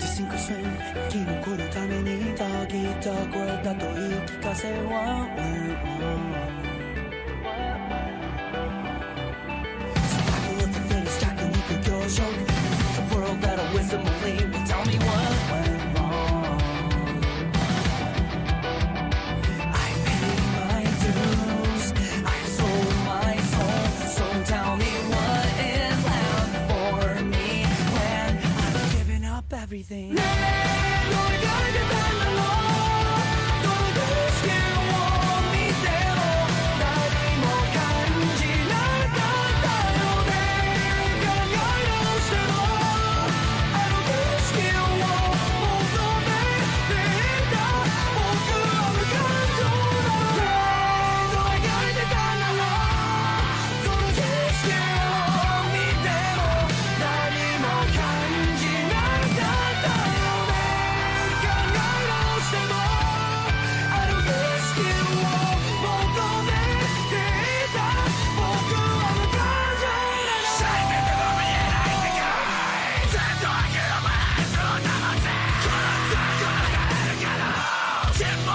自信くせ生き残るためにダーたーダーと言い聞かせは俺は everything. Champion!